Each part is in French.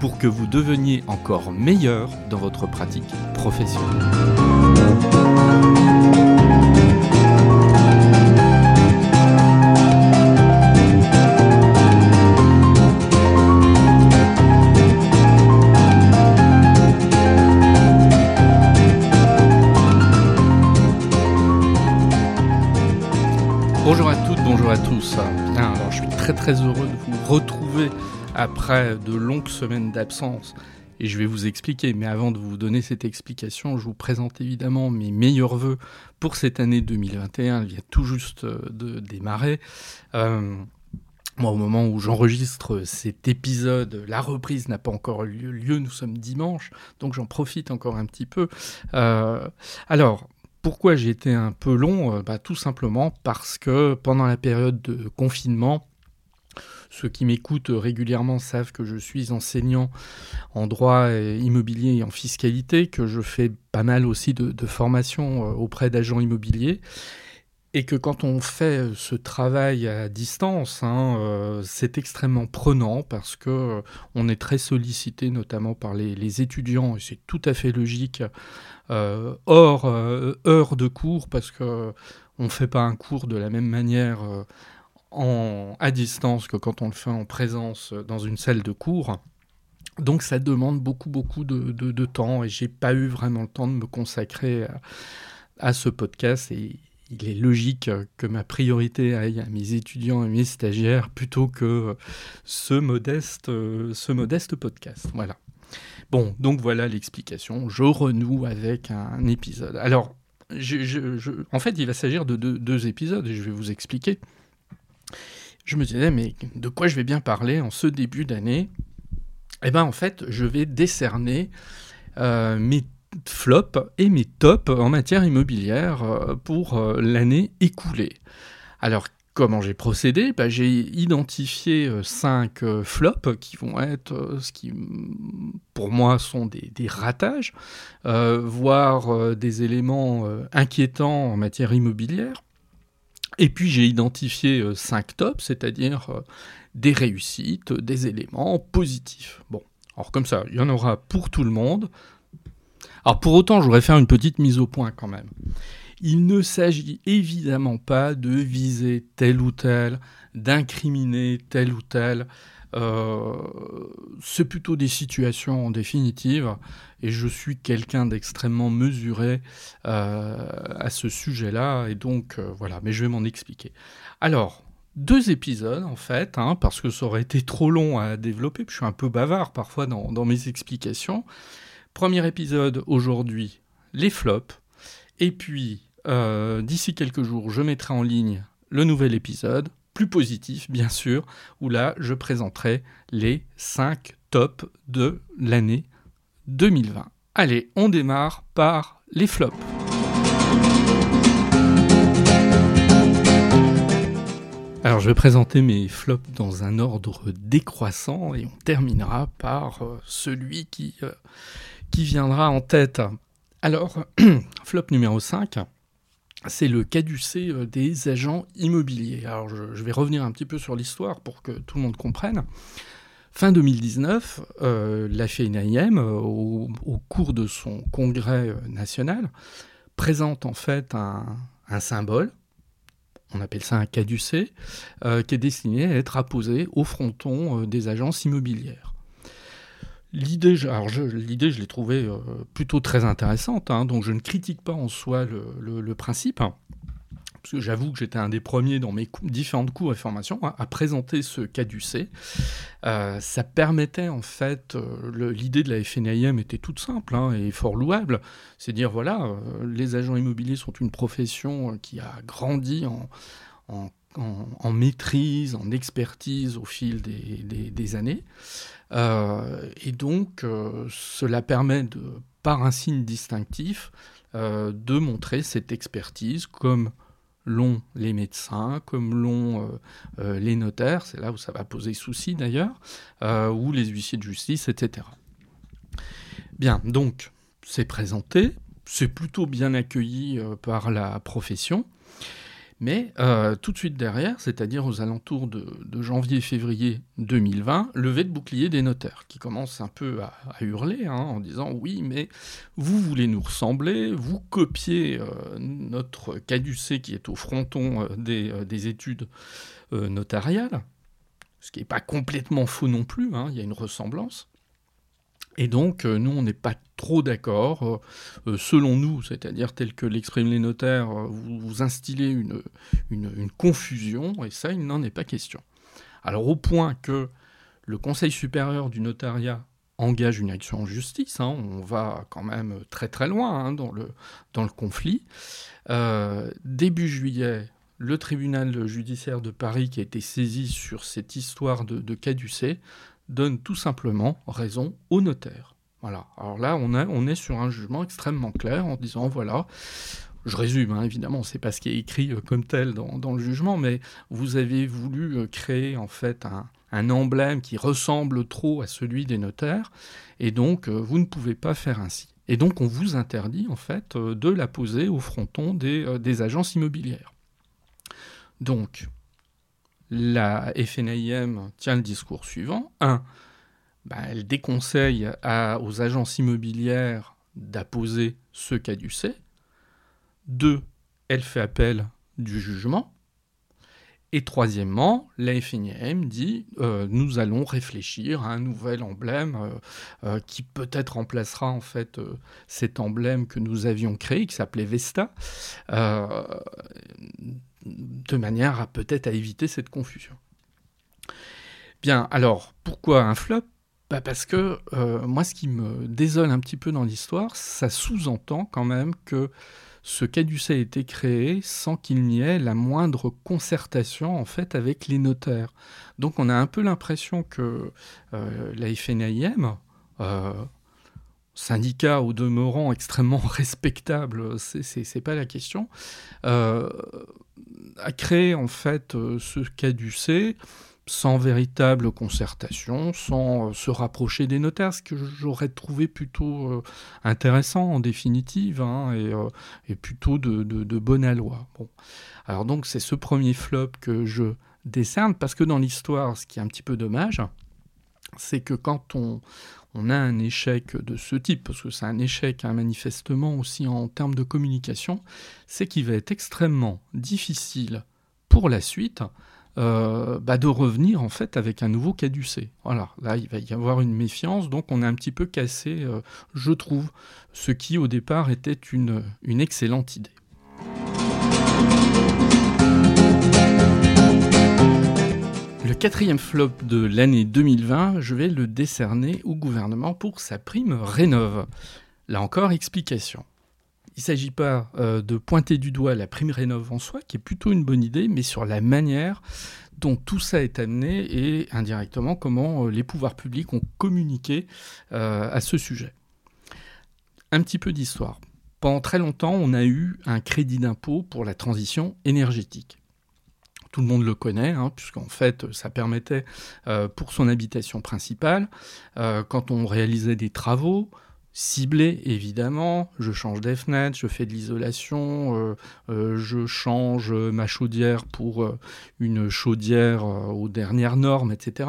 pour que vous deveniez encore meilleur dans votre pratique professionnelle. Bonjour à toutes, bonjour à tous. Bien, alors je suis très très heureux de vous retrouver après de longues semaines d'absence. Et je vais vous expliquer, mais avant de vous donner cette explication, je vous présente évidemment mes meilleurs voeux pour cette année 2021. Elle vient tout juste euh, de démarrer. Euh, moi, au moment où j'enregistre cet épisode, la reprise n'a pas encore eu lieu, nous sommes dimanche, donc j'en profite encore un petit peu. Euh, alors, pourquoi j'ai été un peu long? Bah, Tout simplement parce que pendant la période de confinement, ceux qui m'écoutent régulièrement savent que je suis enseignant en droit immobilier et en fiscalité, que je fais pas mal aussi de, de formation euh, auprès d'agents immobiliers. Et que quand on fait ce travail à distance, hein, euh, c'est extrêmement prenant parce que euh, on est très sollicité, notamment par les, étudiants, et c'est tout à fait logique, hors heure de cours, parce que on ne fait pas un cours de la même manière à distance que quand on le fait en présence dans une salle de cours. Donc ça demande beaucoup beaucoup de, temps et j'ai pas eu vraiment le temps de me consacrer à, ce podcast et il est logique que ma priorité aille à mes étudiants et mes stagiaires plutôt que ce modeste, ce modeste podcast. Voilà. Bon, donc voilà l'explication. Je renoue avec un épisode. Alors, en fait, il va s'agir de deux épisodes et je vais vous expliquer je me disais, mais de quoi je vais bien parler en ce début d'année? Eh bien, en fait, je vais décerner euh, mes flops et mes tops en matière immobilière euh, pour euh, l'année écoulée. Alors, comment j'ai procédé? Ben, J'ai identifié cinq flops qui vont être ce qui, pour moi, sont des, des ratages, voire des éléments inquiétants en matière immobilière. Et puis j'ai identifié euh, cinq tops, c'est-à-dire euh, des réussites, des éléments positifs. Bon, alors comme ça, il y en aura pour tout le monde. Alors pour autant, je voudrais faire une petite mise au point quand même. Il ne s'agit évidemment pas de viser tel ou tel, d'incriminer tel ou tel. Euh, c'est plutôt des situations en définitive, et je suis quelqu'un d'extrêmement mesuré euh, à ce sujet-là, et donc euh, voilà, mais je vais m'en expliquer. Alors, deux épisodes en fait, hein, parce que ça aurait été trop long à développer, puis je suis un peu bavard parfois dans, dans mes explications. Premier épisode aujourd'hui, les flops, et puis d'ici quelques jours, je mettrai en ligne le nouvel épisode, plus positif, bien sûr, où là, je présenterai les 5 tops de l'année 2020. Allez, on démarre par les flops. Alors je vais présenter mes flops dans un ordre décroissant et on terminera par euh, celui qui, euh, qui viendra en tête. Alors, flop numéro 5, c'est le caducé euh, des agents immobiliers. Alors je, vais revenir un petit peu sur l'histoire pour que tout le monde comprenne. Fin 2019, euh, la FNIM, euh, au, cours de son congrès national, présente en fait un, symbole, on appelle ça un caducé, qui est destiné à être apposé au fronton des agences immobilières. L'idée, alors je, l'idée, je l'ai trouvée euh, plutôt très intéressante, hein, donc je ne critique pas en soi le, principe, hein, parce que j'avoue que j'étais un des premiers dans mes différentes cours et formations à, présenter ce caducé. Euh, ça permettait en fait, euh, l'idée de la FNIM était toute simple hein, et fort louable, c'est dire voilà, les agents immobiliers sont une profession qui a grandi en, maîtrise, en expertise au fil des années. Euh, et donc, euh, cela permet par un signe distinctif, de montrer cette expertise comme l'ont les médecins, comme l'ont les notaires, c'est là où ça va poser souci d'ailleurs, ou les huissiers de justice, etc. Bien, donc c'est présenté, c'est plutôt bien accueilli par la profession. Mais euh, tout de suite derrière, c'est-à-dire aux alentours de, janvier-février 2020, levée de bouclier des notaires, qui commence un peu à, hurler hein, en disant oui, mais vous voulez nous ressembler, vous copiez euh, notre caducé qui est au fronton euh, des, études notariales, ce qui n'est pas complètement faux non plus, hein, il y a une ressemblance. Et donc, euh, nous, on n'est pas trop d'accord. Euh, euh, selon nous, c'est-à-dire tel que l'expriment les notaires, vous, instillez une, une, confusion, et ça, il n'en est pas question. Alors, au point que le Conseil supérieur du notariat engage une action en justice, hein, on va quand même très très loin hein, dans, le, dans le conflit. début juillet, le tribunal judiciaire de Paris qui a été saisi sur cette histoire de, de caducée donne tout simplement raison au notaire. Voilà. Alors là, on, est sur un jugement extrêmement clair en disant voilà, je résume, hein, évidemment, c'est pas ce qui est écrit euh, comme tel dans, le jugement, mais vous avez voulu euh, créer en fait un, emblème qui ressemble trop à celui des notaires, et donc euh, vous ne pouvez pas faire ainsi. Et donc on vous interdit en fait de la poser au fronton des, des agences immobilières. Donc, la FNIM tient le discours suivant. 1. Bah, elle déconseille aux agences immobilières d'apposer ce caducé. 2. Elle fait appel du jugement. Et troisièmement, la FNIM dit euh, nous allons réfléchir à un nouvel emblème euh, euh, qui peut-être remplacera en fait cet emblème que nous avions créé qui s'appelait Vesta de manière à peut-être à éviter cette confusion. Bien, alors pourquoi un flop? Bah Parce que euh, moi, ce qui me désole un petit peu dans l'histoire, ça sous-entend quand même que ce caducé a été créé sans qu'il n'y ait la moindre concertation en fait avec les notaires. Donc on a un peu l'impression que euh, la FNIM, euh, syndicat au demeurant extrêmement respectable, c'est pas la question, euh, a créé en fait euh, ce caducé sans véritable concertation, sans euh, se rapprocher des notaires, ce que j'aurais trouvé plutôt intéressant en définitive, hein, et, plutôt de, de, bonne aloi. Bon. Alors donc c'est ce premier flop que je décerne, parce que dans l'histoire, ce qui est un petit peu dommage, c'est que quand on, on a un échec de ce type, parce que c'est un échec hein, manifestement aussi en termes de communication, c'est qu'il va être extrêmement difficile pour la suite euh, bah, de revenir en fait avec un nouveau caducé. Voilà, là il va y avoir une méfiance, donc on est un petit peu cassé, euh, je trouve, ce qui au départ était une excellente idée. Le quatrième flop de l'année 2020, je vais le décerner au gouvernement pour sa prime Rénov. Là encore, explication. Il ne s'agit pas euh, de pointer du doigt la prime Rénov en soi, qui est plutôt une bonne idée, mais sur la manière dont tout ça est amené et indirectement comment euh, les pouvoirs publics ont communiqué euh, à ce sujet. Un petit peu d'histoire. Pendant très longtemps, on a eu un crédit d'impôt pour la transition énergétique tout le monde le connaît, hein, puisqu'en fait, ça permettait euh, pour son habitation principale, euh, quand on réalisait des travaux, ciblés évidemment, je change des fenêtres, je fais de l'isolation, euh, je change ma chaudière pour une chaudière aux dernières normes, etc.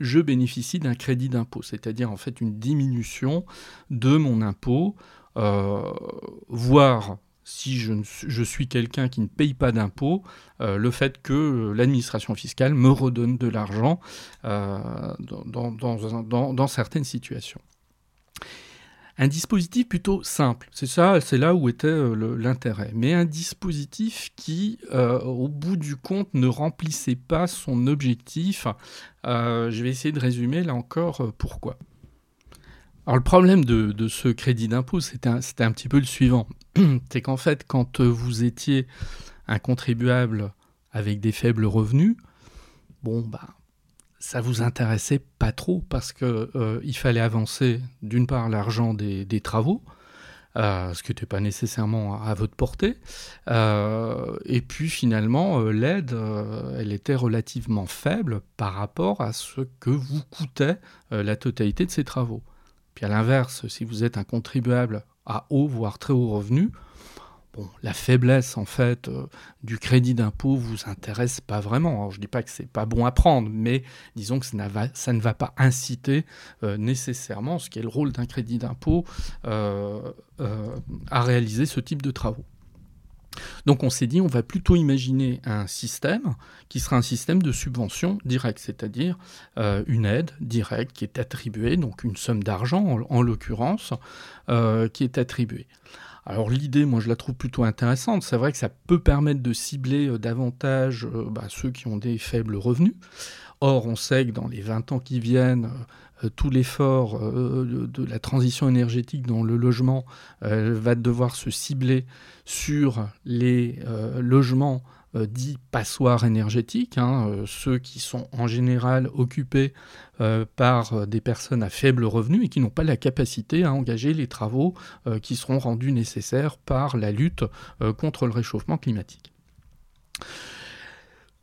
Je bénéficie d'un crédit d'impôt, c'est-à-dire en fait une diminution de mon impôt, voire si je, suis quelqu'un qui ne paye pas d'impôts, euh, le fait que euh, l'administration fiscale me redonne de l'argent euh, dans, certaines situations. Un dispositif plutôt simple, c'est ça, c'est là où était l'intérêt. Mais un dispositif qui, au bout du compte, ne remplissait pas son objectif. je vais essayer de résumer là encore pourquoi. Le problème de, ce crédit d'impôt, c'était un, petit peu le suivant. C'est qu'en fait, quand vous étiez un contribuable avec des faibles revenus, bon, bah, ça vous intéressait pas trop parce que euh, il fallait avancer d'une part l'argent des, travaux, euh, ce qui n'était pas nécessairement à, votre portée, euh, et puis finalement l'aide, elle était relativement faible par rapport à ce que vous coûtait la totalité de ces travaux. Puis à l'inverse, si vous êtes un contribuable à haut voire très haut revenu, la faiblesse en fait euh, du crédit d'impôt vous intéresse pas vraiment. je ne dis pas que c'est pas bon à prendre, mais disons que ça, ne va pas inciter euh, nécessairement, ce qui est le rôle d'un crédit d'impôt, euh, à réaliser ce type de travaux. Donc on s'est dit, on va plutôt imaginer un système qui sera un système de subvention directe, c'est-à-dire une aide directe qui est attribuée, donc une somme d'argent en l'occurrence, qui est attribuée. Alors l'idée, moi je la trouve plutôt intéressante. C'est vrai que ça peut permettre de cibler euh, davantage euh, bah, ceux qui ont des faibles revenus. Or, on sait que dans les 20 ans qui viennent, euh, tout l'effort de, la transition énergétique dans le logement va devoir se cibler sur les logements euh, dits passoires énergétiques, hein, euh, ceux qui sont en général occupés euh, par des personnes à faible revenu et qui n'ont pas la capacité à engager les travaux qui seront rendus nécessaires par la lutte contre le réchauffement climatique.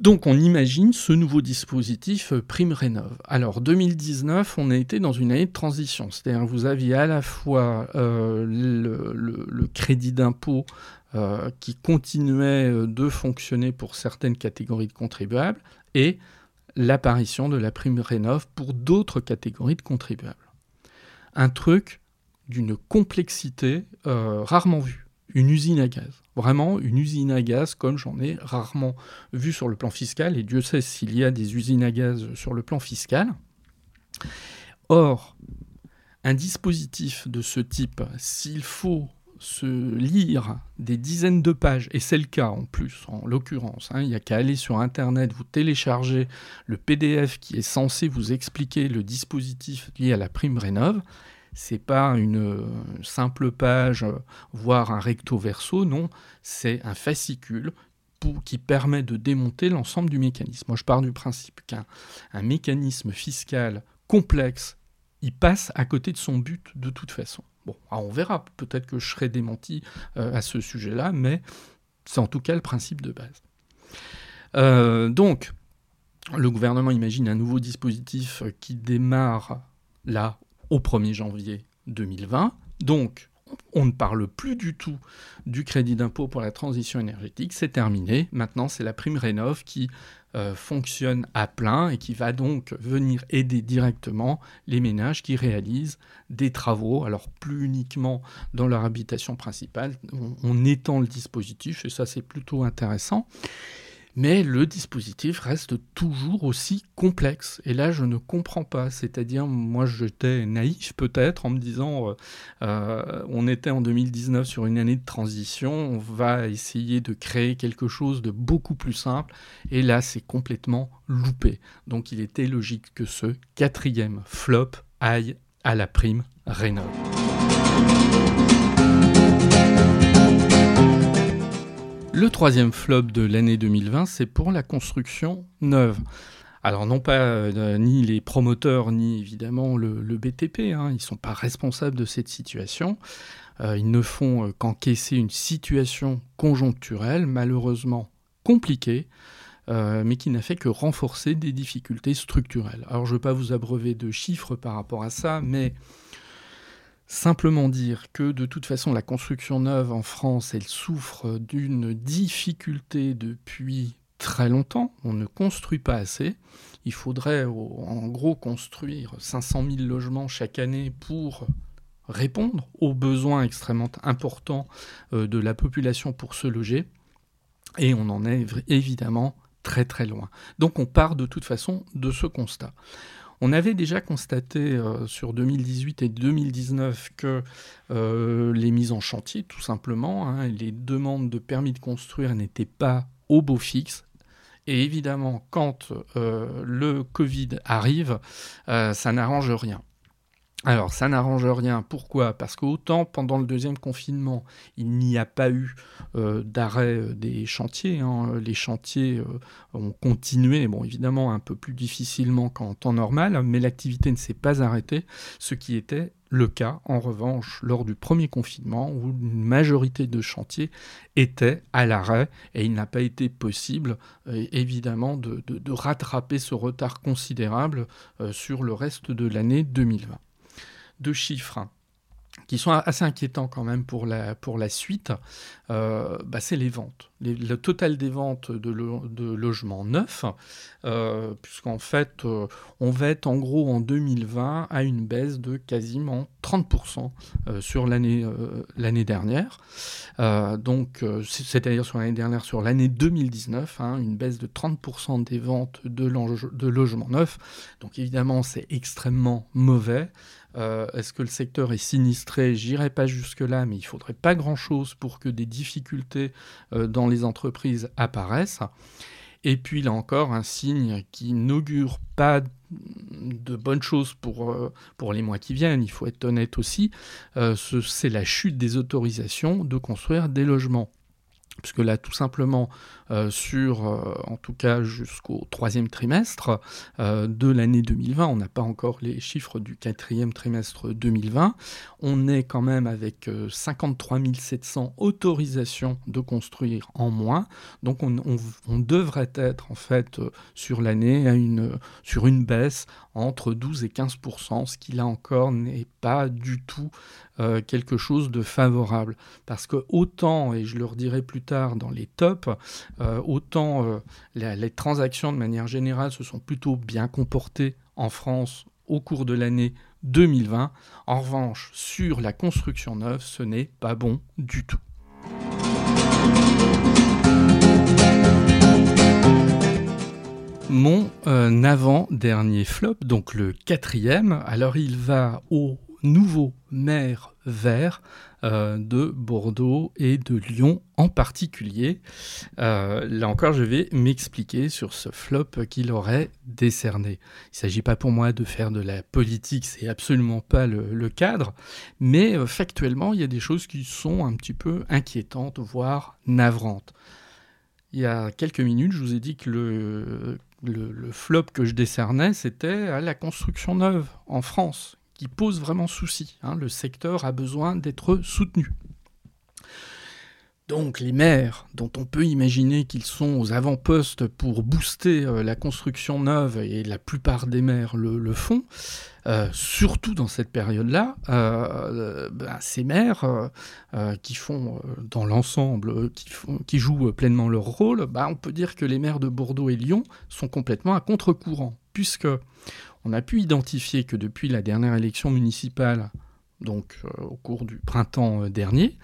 Donc on imagine ce nouveau dispositif Prime Rénov. Alors 2019, on a été dans une année de transition, c'est-à-dire vous aviez à la fois le, crédit d'impôt euh, qui continuait euh, de fonctionner pour certaines catégories de contribuables et l'apparition de la prime rénov pour d'autres catégories de contribuables. Un truc d'une complexité euh, rarement vue. Une usine à gaz. Vraiment une usine à gaz comme j'en ai rarement vu sur le plan fiscal, et Dieu sait s'il y a des usines à gaz sur le plan fiscal. Or, un dispositif de ce type, s'il faut se lire des dizaines de pages, et c'est le cas en plus, en l'occurrence, hein, il n'y a qu'à aller sur Internet, vous télécharger le PDF qui est censé vous expliquer le dispositif lié à la prime rénov. C'est pas une simple page, voire un recto verso, non, c'est un fascicule qui permet de démonter l'ensemble du mécanisme. Moi, je pars du principe qu'un mécanisme fiscal complexe, il passe à côté de son but de toute façon. Bon, ah, on verra, peut-être que je serai démenti euh, à ce sujet-là, mais c'est en tout cas le principe de base. Euh, donc, le gouvernement imagine un nouveau dispositif qui démarre là au 1er janvier 2020. Donc, on ne parle plus du tout du crédit d'impôt pour la transition énergétique, c'est terminé. Maintenant, c'est la prime rénov qui euh, fonctionne à plein et qui va donc venir aider directement les ménages qui réalisent des travaux, alors plus uniquement dans leur habitation principale, on étend le dispositif et ça c'est plutôt intéressant mais le dispositif reste toujours aussi complexe. Et là, je ne comprends pas. C'est-à-dire, moi, j'étais naïf peut-être en me disant, euh, euh, on était en 2019 sur une année de transition, on va essayer de créer quelque chose de beaucoup plus simple. Et là, c'est complètement loupé. Donc, il était logique que ce quatrième flop aille à la prime Rénov'. Le troisième flop de l'année 2020, c'est pour la construction neuve. Alors non pas euh, ni les promoteurs ni évidemment le, BTP, hein, ils ne sont pas responsables de cette situation. Euh, ils ne font euh, qu'encaisser une situation conjoncturelle malheureusement compliquée, mais qui n'a fait que renforcer des difficultés structurelles. Alors je ne veux pas vous abreuver de chiffres par rapport à ça, mais Simplement dire que de toute façon la construction neuve en France, elle souffre d'une difficulté depuis très longtemps. On ne construit pas assez. Il faudrait en gros construire 500 000 logements chaque année pour répondre aux besoins extrêmement importants euh, de la population pour se loger. Et on en est évidemment très très loin. Donc on part de toute façon de ce constat. On avait déjà constaté euh, sur 2018 et 2019 que euh, les mises en chantier, tout simplement, hein, les demandes de permis de construire n'étaient pas au beau fixe. Et évidemment, quand euh, le Covid arrive, ça n'arrange rien. Alors ça n'arrange rien. Pourquoi? Parce qu'autant pendant le deuxième confinement, il n'y a pas eu euh, d'arrêt euh, des chantiers. Hein. Les chantiers euh, ont continué, bon évidemment un peu plus difficilement qu'en temps normal, mais l'activité ne s'est pas arrêtée, ce qui était le cas en revanche lors du premier confinement où une majorité de chantiers étaient à l'arrêt et il n'a pas été possible évidemment de, rattraper ce retard considérable sur le reste de l'année 2020 deux chiffres qui sont assez inquiétants quand même pour la, suite, euh, bah c'est les ventes. le total des ventes de, de logements neufs, euh, puisqu'en fait, euh, on va être en gros en 2020 à une baisse de quasiment 30% sur l'année dernière. donc, c'est-à-dire sur l'année dernière, sur l'année 2019, hein, une baisse de 30% des ventes de, de logements neufs. Donc évidemment, c'est extrêmement mauvais. Euh, est-ce que le secteur est sinistré? J'irai pas jusque-là, mais il faudrait pas grand-chose pour que des difficultés euh, dans les entreprises apparaissent. Et puis là encore, un signe qui n'augure pas de bonnes choses pour, euh, pour les mois qui viennent, il faut être honnête aussi, c'est la chute des autorisations de construire des logements puisque là, tout simplement, sur, euh, en tout cas jusqu'au troisième trimestre euh, de l'année 2020, on n'a pas encore les chiffres du quatrième trimestre 2020, on est quand même avec 53 700 autorisations de construire en moins, donc on, devrait être en fait sur l'année sur une baisse entre 12 et 15% ce qui là encore n'est pas du tout euh, quelque chose de favorable. Parce que autant, et je le redirai plus tard dans les tops, euh, autant euh, les, transactions de manière générale se sont plutôt bien comportées en France au cours de l'année 2020. En revanche, sur la construction neuve, ce n'est pas bon du tout. Mon euh, avant-dernier flop, donc le quatrième, alors il va au nouveau maire vert euh, de Bordeaux et de Lyon en particulier. Euh, là encore, je vais m'expliquer sur ce flop qu'il aurait décerné. Il ne s'agit pas pour moi de faire de la politique, c'est absolument pas le, cadre, mais factuellement, il y a des choses qui sont un petit peu inquiétantes, voire navrantes. Il y a quelques minutes, je vous ai dit que le le, flop que je décernais, c'était la construction neuve en France, pose vraiment souci. Hein. Le secteur a besoin d'être soutenu. Donc les maires, dont on peut imaginer qu'ils sont aux avant-postes pour booster euh, la construction neuve, et la plupart des maires le, font, euh, surtout dans cette période-là, euh, ben, ces maires qui font dans l'ensemble, qui, qui, jouent pleinement leur rôle, ben, on peut dire que les maires de Bordeaux et Lyon sont complètement à contre-courant, puisque on a pu identifier que depuis la dernière élection municipale, donc au cours du printemps dernier,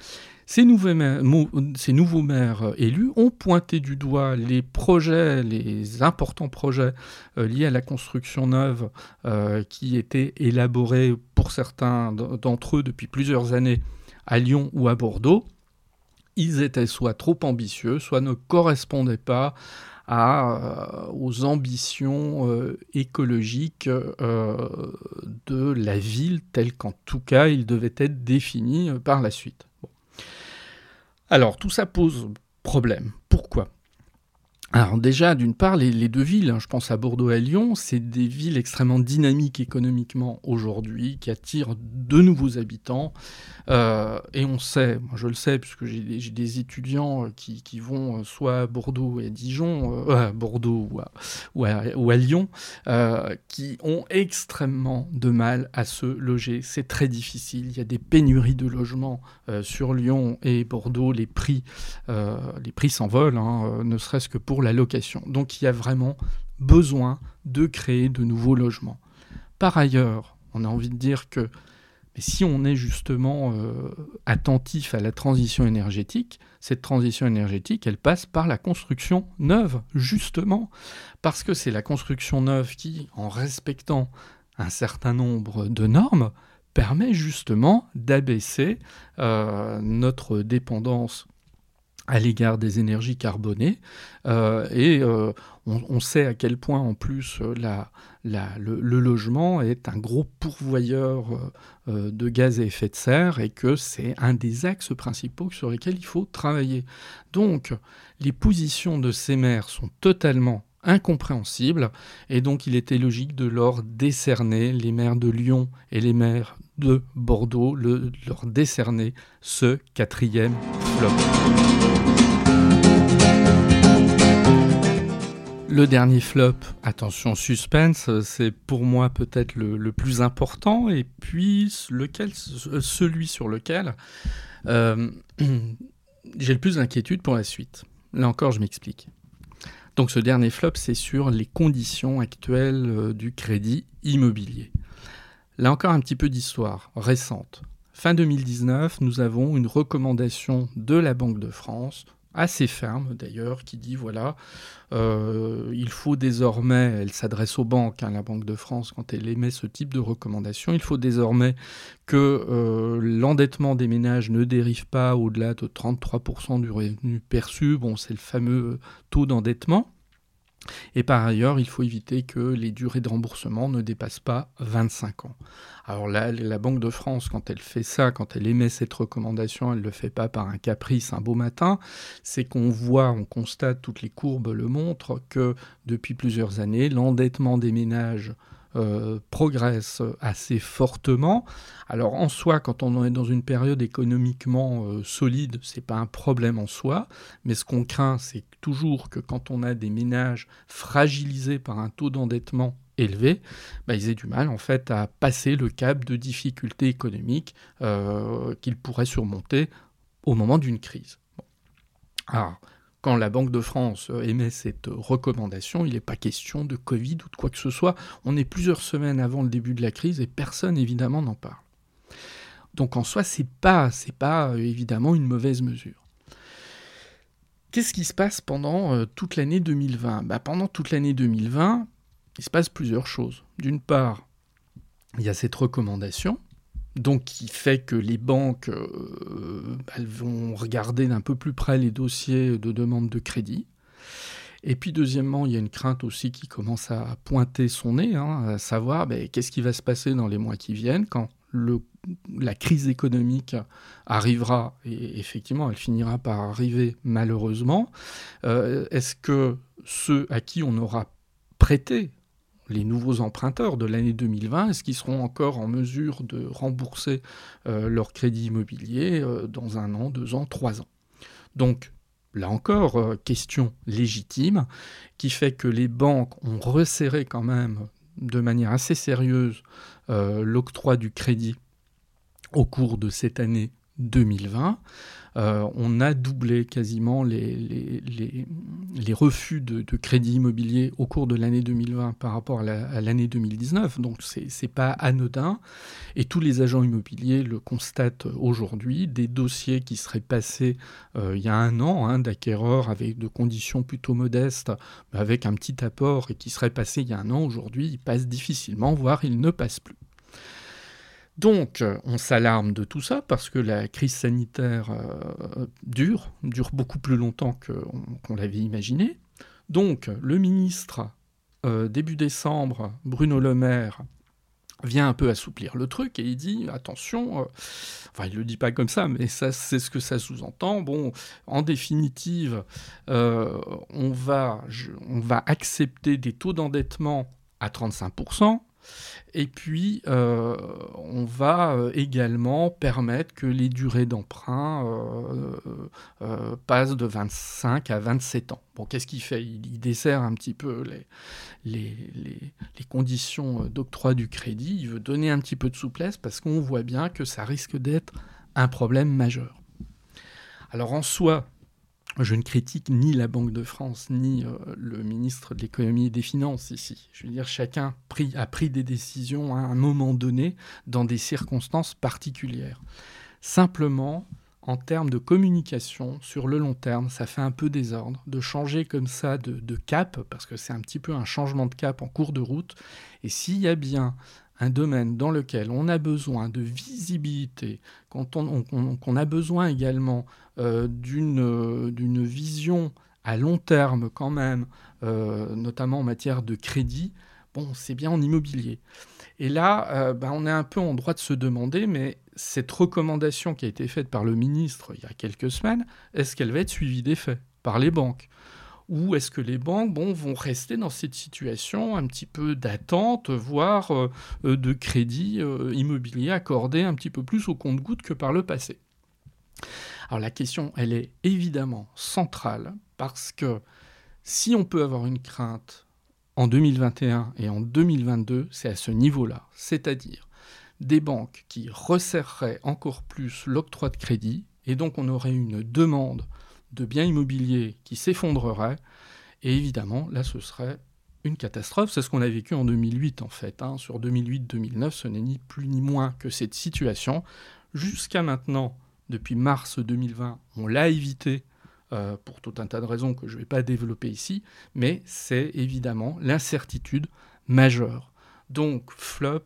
ces nouveaux, maires, euh, élus ont pointé du doigt les projets, les importants projets euh, liés à la construction neuve euh, qui étaient élaborés pour certains d'entre eux depuis plusieurs années à Lyon ou à Bordeaux. Ils étaient soit trop ambitieux, soit ne correspondaient pas aux ambitions écologiques de la ville, telles qu'en tout cas ils devaient être définis par la suite. Alors tout ça pose problème. Pourquoi? Alors déjà, d'une part, les, deux villes, hein, je pense à Bordeaux et à Lyon, c'est des villes extrêmement dynamiques économiquement aujourd'hui, qui attirent de nouveaux habitants. Euh, et on sait, moi je le sais, puisque j'ai des, étudiants euh, qui, vont euh, soit à Bordeaux et à Dijon, à Bordeaux ou à, Lyon, qui ont extrêmement de mal à se loger. C'est très difficile. Il y a des pénuries de logements sur Lyon et Bordeaux. Les prix, les prix s'envolent, hein, ne serait-ce que pour la location. Donc il y a vraiment besoin de créer de nouveaux logements. Par ailleurs, on a envie de dire que si on est justement euh, attentif à la transition énergétique, cette transition énergétique, elle passe par la construction neuve, justement, parce que c'est la construction neuve qui, en respectant un certain nombre de normes, permet justement d'abaisser euh, notre dépendance à l'égard des énergies carbonées. Euh, et euh, on, sait à quel point, en plus, euh, le, logement est un gros pourvoyeur de gaz à effet de serre et que c'est un des axes principaux sur lesquels il faut travailler. Donc, les positions de ces maires sont totalement incompréhensibles et donc il était logique de leur décerner, les maires de Lyon et les maires de Bordeaux, le, leur décerner ce quatrième flop. Le dernier flop, attention suspense, c'est pour moi peut-être le, plus important et puis lequel, celui sur lequel euh, j'ai le plus d'inquiétude pour la suite. Là encore, je m'explique. Donc ce dernier flop, c'est sur les conditions actuelles euh, du crédit immobilier. Là encore, un petit peu d'histoire récente. Fin 2019, nous avons une recommandation de la Banque de France, assez ferme d'ailleurs, qui dit voilà, euh, il faut désormais, elle s'adresse aux banques, hein, la Banque de France, quand elle émet ce type de recommandation, il faut désormais que euh, l'endettement des ménages ne dérive pas au-delà de 33% du revenu perçu. Bon, c'est le fameux taux d'endettement. Et par ailleurs, il faut éviter que les durées de remboursement ne dépassent pas 25 ans. Alors là, la Banque de France, quand elle fait ça, quand elle émet cette recommandation, elle ne le fait pas par un caprice un beau matin, c'est qu'on voit, on constate, toutes les courbes le montrent, que depuis plusieurs années, l'endettement des ménages euh, progresse assez fortement. Alors en soi, quand on est dans une période économiquement euh, solide, c'est pas un problème en soi, mais ce qu'on craint, c'est toujours que quand on a des ménages fragilisés par un taux d'endettement élevé, bah, ils aient du mal en fait à passer le cap de difficultés économiques euh, qu'ils pourraient surmonter au moment d'une crise. Quand la Banque de France euh, émet cette recommandation, il n'est pas question de Covid ou de quoi que ce soit. On est plusieurs semaines avant le début de la crise et personne évidemment n'en parle. Donc en soi, c'est pas, pas euh, évidemment une mauvaise mesure. Qu'est-ce qui se passe pendant euh, toute l'année 2020 bah, Pendant toute l'année 2020, il se passe plusieurs choses. D'une part, il y a cette recommandation donc qui fait que les banques euh, vont regarder d'un peu plus près les dossiers de demande de crédit. Et puis deuxièmement, il y a une crainte aussi qui commence à pointer son nez, hein, à savoir ben, qu'est-ce qui va se passer dans les mois qui viennent quand la crise économique arrivera, et effectivement elle finira par arriver malheureusement. Euh, est-ce que ceux à qui on aura prêté les nouveaux emprunteurs de l'année 2020, est-ce qu'ils seront encore en mesure de rembourser euh, leur crédit immobilier euh, dans un an, deux ans, trois ans? Donc, là encore, euh, question légitime qui fait que les banques ont resserré quand même de manière assez sérieuse l'octroi du crédit au cours de cette année 2020. Euh, on a doublé quasiment les, refus de, crédit immobilier au cours de l'année 2020 par rapport à l'année 2019. Donc c'est n'est pas anodin. Et tous les agents immobiliers le constatent aujourd'hui. Des dossiers qui seraient passés euh, il y a un an hein, d'acquéreurs avec de conditions plutôt modestes, avec un petit apport, et qui seraient passés il y a un an aujourd'hui, ils passent difficilement, voire ils ne passent plus. Donc, on s'alarme de tout ça parce que la crise sanitaire euh, dure, dure beaucoup plus longtemps qu'on l'avait imaginé. Donc, le ministre, euh, début décembre, Bruno Le Maire, vient un peu assouplir le truc et il dit attention, euh, enfin il le dit pas comme ça, mais c'est ce que ça sous-entend. Bon, en définitive, on va on va accepter des taux d'endettement à 35%. Et puis, euh, on va euh, également permettre que les durées d'emprunt euh, passent de 25 à 27 ans. Bon, qu'est-ce qu'il fait? Il, dessert un petit peu les, les conditions d'octroi du crédit. Il veut donner un petit peu de souplesse parce qu'on voit bien que ça risque d'être un problème majeur. Alors en soi, je ne critique ni la Banque de France, ni euh, le ministre de l'économie et des finances ici. Je veux dire, chacun a pris des décisions à un moment donné, dans des circonstances particulières. Simplement, en termes de communication, sur le long terme, ça fait un peu désordre de changer comme ça de, cap, parce que c'est un petit peu un changement de cap en cours de route. Et s'il y a bien un domaine dans lequel on a besoin de visibilité, quand on, a besoin également euh, d'une vision à long terme quand même, euh, notamment en matière de crédit, bon, c'est bien en immobilier. Et là, euh, ben, on est un peu en droit de se demander, mais cette recommandation qui a été faite par le ministre il y a quelques semaines, est-ce qu'elle va être suivie des faits par les banques? Ou est-ce que les banques vont rester dans cette situation un petit peu d'attente, voire euh, de crédit euh, immobilier accordé un petit peu plus au compte-goutte que par le passé? Alors la question, elle est évidemment centrale parce que si on peut avoir une crainte en 2021 et en 2022, c'est à ce niveau-là, c'est-à-dire des banques qui resserreraient encore plus l'octroi de crédit, et donc on aurait une demande de biens immobiliers qui s'effondreraient. Et évidemment, là, ce serait une catastrophe. C'est ce qu'on a vécu en 2008, en fait. Hein. Sur 2008-2009, ce n'est ni plus ni moins que cette situation. Jusqu'à maintenant, depuis mars 2020, on l'a évité euh, pour tout un tas de raisons que je ne vais pas développer ici, mais c'est évidemment l'incertitude majeure. Donc, flop,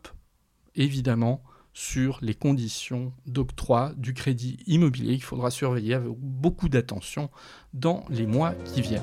évidemment, sur les conditions d'octroi du crédit immobilier qu'il faudra surveiller avec beaucoup d'attention dans les mois qui viennent.